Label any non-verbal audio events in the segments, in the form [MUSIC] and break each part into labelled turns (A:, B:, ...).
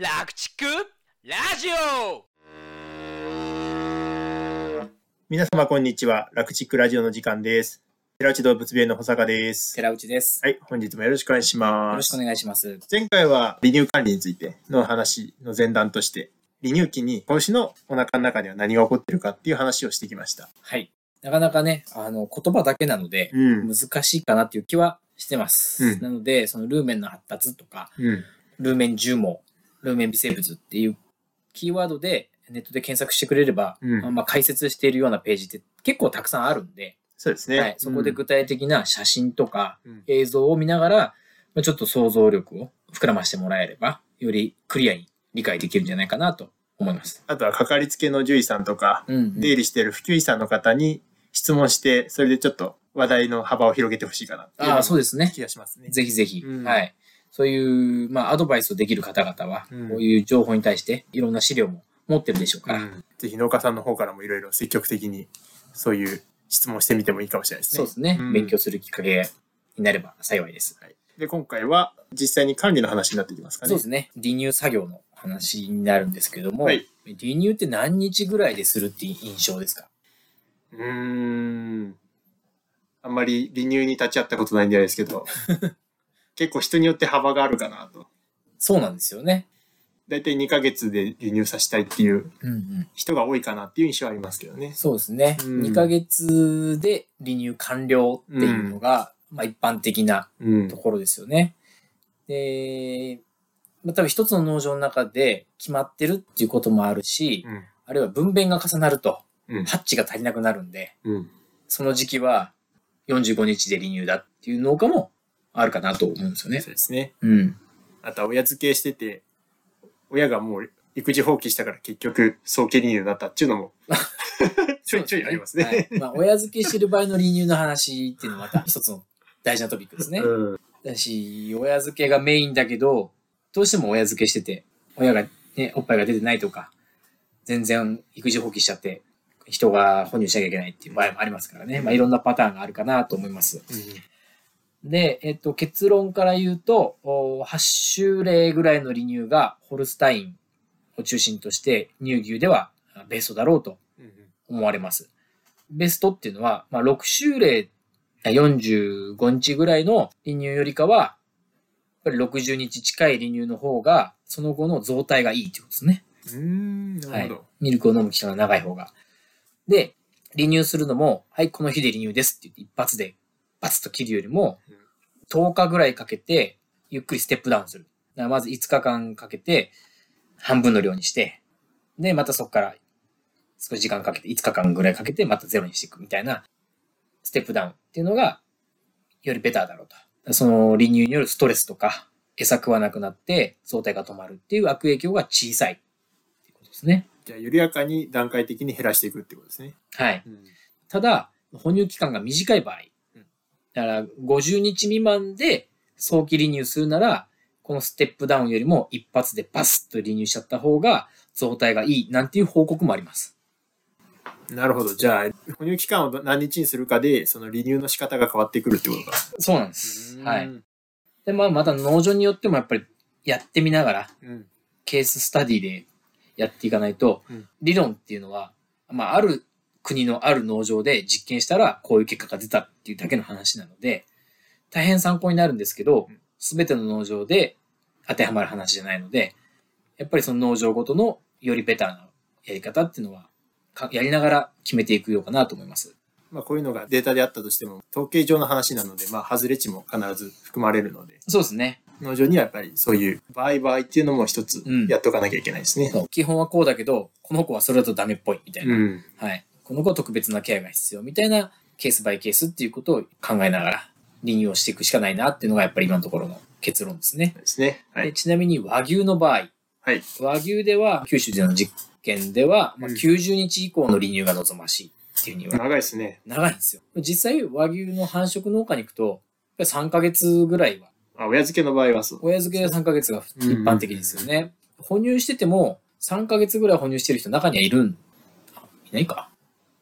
A: 楽畜ラジオ
B: 皆様こんにちは。楽チックラジオの時間です。寺内動物病院の保坂です。
C: 寺内です。
B: はい、本日もよろしくお願いし
C: よ
B: ます。
C: ろしくお願いします。
B: 前回は離乳管理についての話の前段として、離乳期に子牛のお腹の中では何が起こってるかっていう話をしてきました。
C: はい。なかなかね、あの、言葉だけなので、
B: うん。
C: 難しいかなっていう気はしてます。
B: うん
C: なので、そのルーメンの発達とか、
B: うん。
C: ルーメン重毛、ルーメン微生物っていうキーワードでネットで検索してくれれば、
B: うん
C: まあまあ解説しているようなページって結構たくさんあるんで、
B: そうですね。
C: はい、そこで具体的な写真とか
B: うん
C: 映像を見ながら、まあちょっと想像力を膨らましてもらえれば、よりクリアに理解できるんじゃないかなと思います。
B: あとはかかりつけの獣医さんとか、
C: うんうん
B: 出入りしている普及医さんの方に質問して、それでちょっと話題の幅を広げてほしいかな
C: ああ、そうですね。
B: 気がしますね。
C: ぜひぜひ、
B: うん
C: はい。そういう、まあ、アドバイスをできる方々は、
B: うん
C: こういう情報に対して、いろんな資料も持ってるでしょうから。
B: うんぜひ農家さんの方からもいろいろ積極的にそういう質問してみてもいいかもしれないですね。
C: そうですね、
B: うん
C: 勉強するきっかけになれば幸いです。
B: はいで、今回は実際に管理の話になっていきますかね。
C: そうですね。離乳作業の話になるんですけども、
B: はい
C: 離乳って何日ぐらいでするっていう印象ですか？
B: うーん。あんまり離乳に立ち会ったことないんであれですけど、[LAUGHS] 結構人によって幅があるかなと。
C: そうなんですよね。
B: だいたい2ヶ月で離乳させたいっていう
C: うんうん。
B: 人が多いかなっていう印象はありますけどね。
C: そうですね。
B: うん
C: 2ヶ月で離乳完了っていうのが、まあ一般的な
B: うん
C: と。ころですよね。で、まあ、多分一つの農場の中で決まってるっていうこともあるし、
B: うん。
C: あるいは分娩が重なると、
B: うん。
C: ハッチが足りなくなるんで、
B: うん。
C: その時期は45日で離乳だっていう農家もあるかなと思うんですよね
B: そう。ですね。
C: うん。
B: あとは親付けしてて、親がもう育児放棄したから結局早期離乳になったっていうのも [LAUGHS] ちょいちょいありますね。
C: はいまあ、親付けしてる場合の離乳の話っていうのはまた一つの大事なトピックですね。[LAUGHS]
B: うん。
C: だし、親付けがメインだけど、どうしても親付けしてて、親がね、おっぱいが出てないとか、全然育児放棄しちゃって、人が哺乳しなきゃいけないっていう場合もありますからね。まあ、いろんなパターンがあるかなと思います。で、えっと、結論から言うと、お8種類ぐらいの離乳がホルスタインを中心として乳牛ではあベストだろうと
B: うん
C: 思われます。ベストっていうのは、まあ、6週例、45日ぐらいの離乳よりかは、やっぱり60日近い離乳の方が、その後の増体がいいってことですね。
B: うん。なるほど。
C: ミルクを飲む期間が長い方が。で、離乳するのも、はい、この日で離乳ですって言って一発でバツッと切るよりも
B: うん、
C: 10日ぐらいかけて、ゆっくりステップダウンする。だからまず5日間かけて、半分の量にして、で、またそこから少し時間かけて、5日間ぐらいかけて、またゼロにしていくみたいな、ステップダウンっていうのが、よりベターだろうと。その離乳によるストレスとか、餌食わなくなって、相対が止まるっていう悪影響が小さいっていうことですね。
B: じゃあ緩やかに段階的に減らしていくってことですね。
C: はい。
B: うん。
C: ただ、哺乳期間が短い場合
B: うん、
C: だから50日未満で早期離乳するなら、このステップダウンよりも一発でバスッと離乳しちゃった方が増体がいいなんていう報告もあります。
B: なるほど。じゃあ、哺乳期間を何日にするかで、その離乳の仕方が変わってくるってことか。
C: そうなんです。はい。
B: うん。
C: で、まあ、また農場によってもやっぱりやってみながら、
B: うん。
C: ケーススタディでやっていかないと、
B: うん
C: 理論っていうのは、まあ、ある国のある農場で実験したらこういう結果が出たっていうだけの話なので、大変参考になるんですけど
B: うん、
C: すべての農場で当てはまる話じゃないので、やっぱりその農場ごとのよりベターなやり方っていうのは、かやりながら決めていくようかなと思います。
B: まあ、こういうのがデータであったとしても、統計上の話なので、まあ、外れ値も必ず含まれるので、
C: そうですね。
B: 農場にはやっぱりそういう場合場合っていうのも一つ
C: うん
B: やっておかなきゃいけないですね。
C: そう基本はこうだけど、この子はそれだとダメっぽいみたいな。
B: うん。
C: はい。この子は特別なケアが必要みたいなケースバイケースっていうことを考えながら離乳をしていくしかないなっていうのがやっぱり今のところの結論ですね。
B: ですね。はい。
C: でちなみに和牛の場合、
B: はい。
C: 和牛では九州での実験では、まあ、
B: うん
C: 90日以降の離乳が望ましいっていうには
B: 長いですね。
C: 長いんですよ。実際和牛の繁殖農家に行くと、やっぱり3ヶ月ぐらいは、
B: あ、親付けの場合はそう。
C: 親付けで3ヶ月が一般的ですよね。哺乳してても3ヶ月ぐらい哺乳してる人中にはいるん、あいないか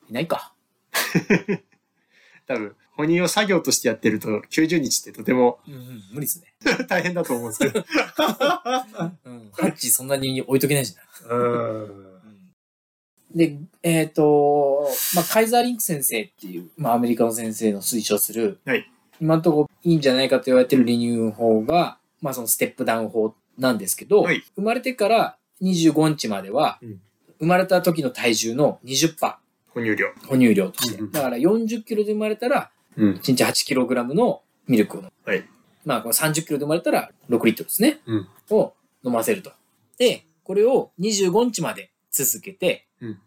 C: いないか。[LAUGHS]
B: 多分、哺乳を作業としてやってると90日ってとても
C: うんうん、無理ですね。[LAUGHS]
B: 大変だと思うんですけど。[LAUGHS]
C: うん。ハッチそんなに置いとけないじゃない。
B: うん。
C: で、えっ、と、まあ、カイザーリンク先生っていう、まあ、アメリカの先生の推奨する、
B: はい
C: 今のところいいんじゃないかと言われてる離乳法が、まあ、そのステップダウン法なんですけど、
B: はい
C: 生まれてから25日までは、
B: うん
C: 生まれた時の体重の20%
B: 哺乳量。
C: 哺乳量として。だから40キロで生まれたら、
B: うん。
C: 1日8キログラムのミルクを飲む。
B: はい
C: まあ、この30キロで生まれたら6リットルですね。
B: うん
C: を飲ませると。で、これを25日まで続けて、
B: うん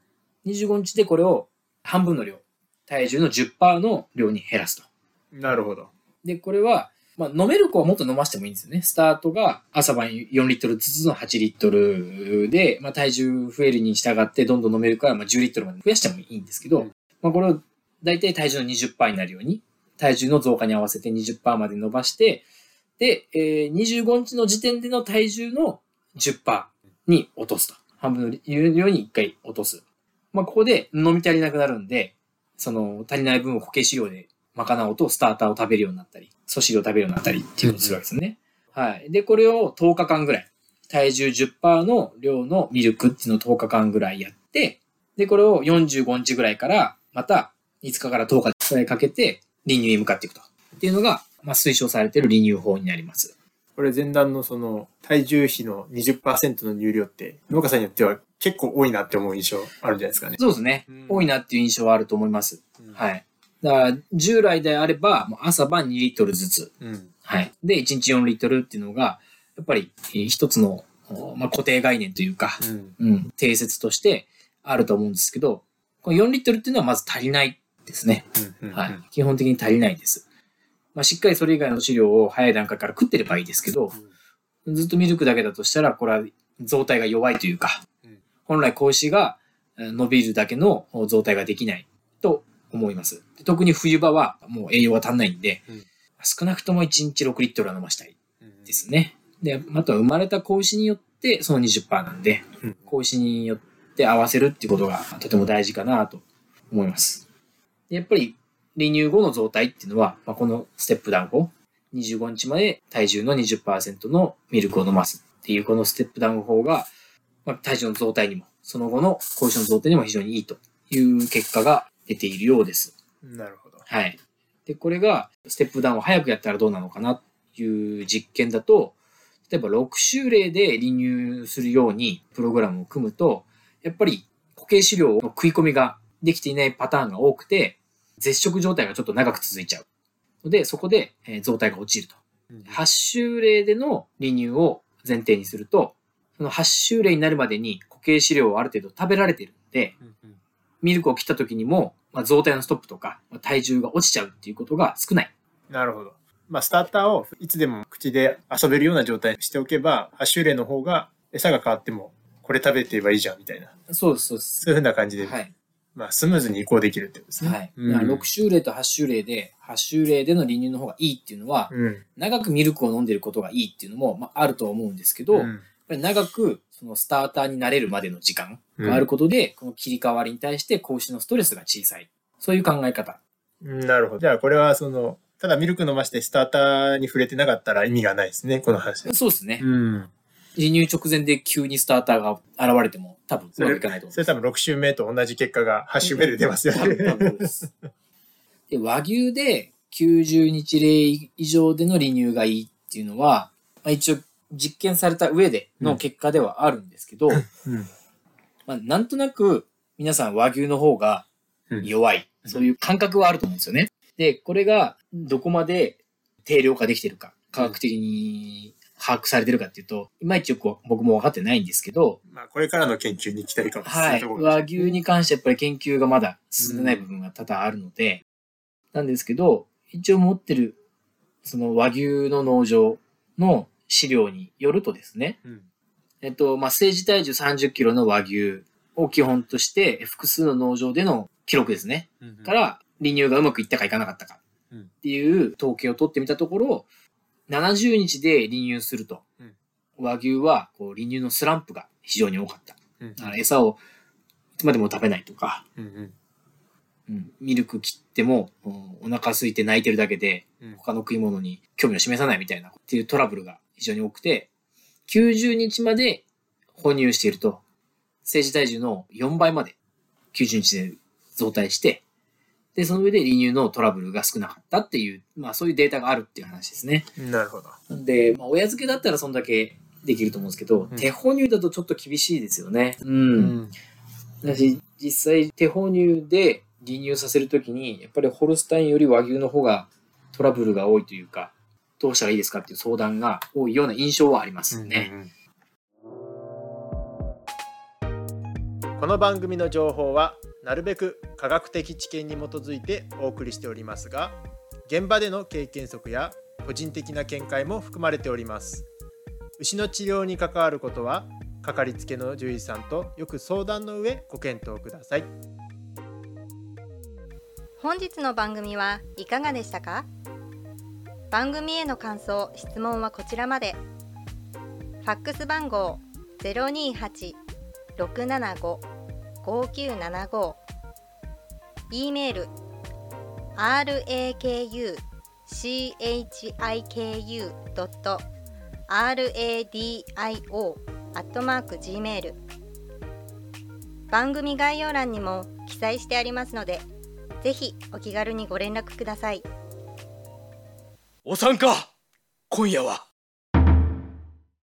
C: 25日でこれを半分の量、体重の10%の量に減らすと。
B: なるほど。
C: で、これは、まあ、飲める子はもっと飲ませてもいいんですよね。スタートが朝晩4リットルずつの8リットルで、まあ、体重増えるに従ってどんどん飲めるから、まあ、10リットルまで増やしてもいいんですけど、
B: うん
C: まあ、これを大体体重の20%になるように、体重の増加に合わせて20%まで伸ばして、で、えー25日の時点での体重の10%に落とすと。半分の量に1回落とす。まあ、ここで飲み足りなくなるんで、その足りない分を固形飼料で賄おうとスターターを食べるようになったり、素飼料を食べるようになったりっていうことをするわけですよね。はい。で、これを10日間ぐらい、体重10%の量のミルクっていうのを10日間ぐらいやって、で、これを45日ぐらいから、また5日から10日ぐらいかけて、離乳に向かっていくと。っていうのが、まあ、推奨されている離乳法になります。
B: これ前段のその体重比の20%の乳量って農家さんによっては結構多いなって思う印象あるんじゃないですかね。
C: そうですね。
B: うん
C: 多いなっていう印象はあると思います。
B: い。
C: はい。だから、従来であれば、もう朝晩2リットルずつ。
B: うん。
C: はい。で、1日4リットルっていうのが、やっぱりえー一つの、おまあ、固定概念というか、
B: うん。
C: うん、定説としてあると思うんですけど、この4リットルっていうのはまず足りないですね。
B: うん。
C: はい。基本的に足りないです。まあ、しっかりそれ以外の飼料を早い段階から食ってればいいですけど、ずっとミルクだけだとしたら、これは増体が弱いというか
B: うん、
C: 本来子牛がえー伸びるだけの増体ができないと思います。で特に冬場はもう栄養が足んないんで
B: うん、
C: 少なくとも1日6リットルは飲ましたい
B: うん。
C: ですね。で、あとは生まれた子牛によってその20%なんで
B: うん、
C: 子牛によって合わせるっていうことがとても大事かなと思います。でやっぱり離乳後の増体っていうのは、まあ、このステップダウン法、25日まで体重の20%のミルクを飲ますっていうこのステップダウン法が、まあ、体重の増体にも、その後の子牛の増体にも非常にいいという結果が出ているようです。
B: なるほど。
C: はい。で、これがステップダウンを早くやったらどうなのかなっていう実験だと、例えば6週例で離乳するようにプログラムを組むと、やっぱり固形飼料の食い込みができていないパターンが多くて、絶食状態がちょっと長く続いちゃう。ので、そこで、えー増体が落ちると。8週例での離乳を前提にすると、その8週例になるまでに固形飼料をある程度食べられているので、ミルクを切った時にも、まあ、増体のストップとか、まあ体重が落ちちゃうっていうことが少ない。
B: なるほど。まあ、スターターをいつでも口で遊べるような状態にしておけば、ハッシュレイの方が餌が変わっても、これ食べてればいいじゃんみたいな。
C: そうです、そうです。
B: そういうふうな感じで、
C: はい。
B: まあ、スムーズに移行できるってことですね。
C: はい。
B: うん
C: だから6週例と8週例で、8週例での離乳の方がいいっていうのは、
B: うん。
C: 長くミルクを飲んでることがいいっていうのも、まあ、あるとは思うんですけど、やっ
B: うん
C: ぱり長くそのスターターになれるまでの時間があることで、この切り替わりに対して子牛のストレスが小さい。そういう考え方。
B: なるほど。じゃあ、これは、その、ただミルク飲ましてスターターに触れてなかったら意味がないですね、この話。
C: そうですね。
B: うん。
C: 離乳直前で急にスターターが現れても多分うまくいかないと思う
B: それ多分6週目と同じ結果が8週目で出ますよ
C: 多分多
B: ね。
C: 分そうです。で、和牛で90日例以上での離乳がいいっていうのは、まあ、一応実験された上での結果ではあるんですけど、
B: うん。
C: まあ、なんとなく皆さん和牛の方が弱い、そういう感覚はあると思うんですよね。で、これがどこまで定量化できてるか、科学的に把握されてるかっていうと、いまいちよく僕も分かってないんですけど、
B: まあ、これからの研究に期待かもしれ
C: は
B: ないいところ
C: 和牛に関してやっぱり研究がまだ進んでない部分が多々あるので、なんですけど、一応持ってる、その和牛の農場の資料によるとですね、
B: うん。
C: えっと、まあ、政治体重30キロの和牛を基本として、複数の農場での記録ですね。から、離乳がうまくいったかいかなかったか
B: うん。
C: っていう統計を取ってみたところ、70日で離乳すると、
B: うん。
C: 和牛はこう離乳のスランプが非常に多かった。
B: うん
C: だから餌をいつまでも食べないとか、
B: うんうん。
C: うん、ミルク切っても、うんお腹空いて泣いてるだけで、
B: うん。
C: 他の食い物に興味を示さないみたいなっていうトラブルが非常に多くて、90日まで哺乳していると、生児体重の4倍まで90日で増体して、で、その上で離乳のトラブルが少なかったっていう、まあそういうデータがあるっていう話ですね。
B: なるほど。
C: で、まあ、親付けだったらそんだけできると思うんですけど、
B: うん
C: 手哺乳だとちょっと厳しいですよね。う。
B: うん
C: だし、実際手哺乳で離乳させるときに、やっぱりホルスタインより和牛の方がトラブルが多いというか、どうしたらいいですかっていう相談が多いような印象はありますね。
B: この番組の情報はなるべく科学的知見に基づいてお送りしておりますが現場での経験則や個人的な見解も含まれております。牛の治療に関わることはかかりつけの獣医さんとよく相談の上ご検討ください。
D: 本日の番組はいかがでしたか？番組への感想・質問はこちらまで。ファックス番号028-675-5975 e メール rakuchiku.radio.gmail 番組概要欄にも記載してありますのでぜひお気軽にご連絡ください。
A: お参加今夜は。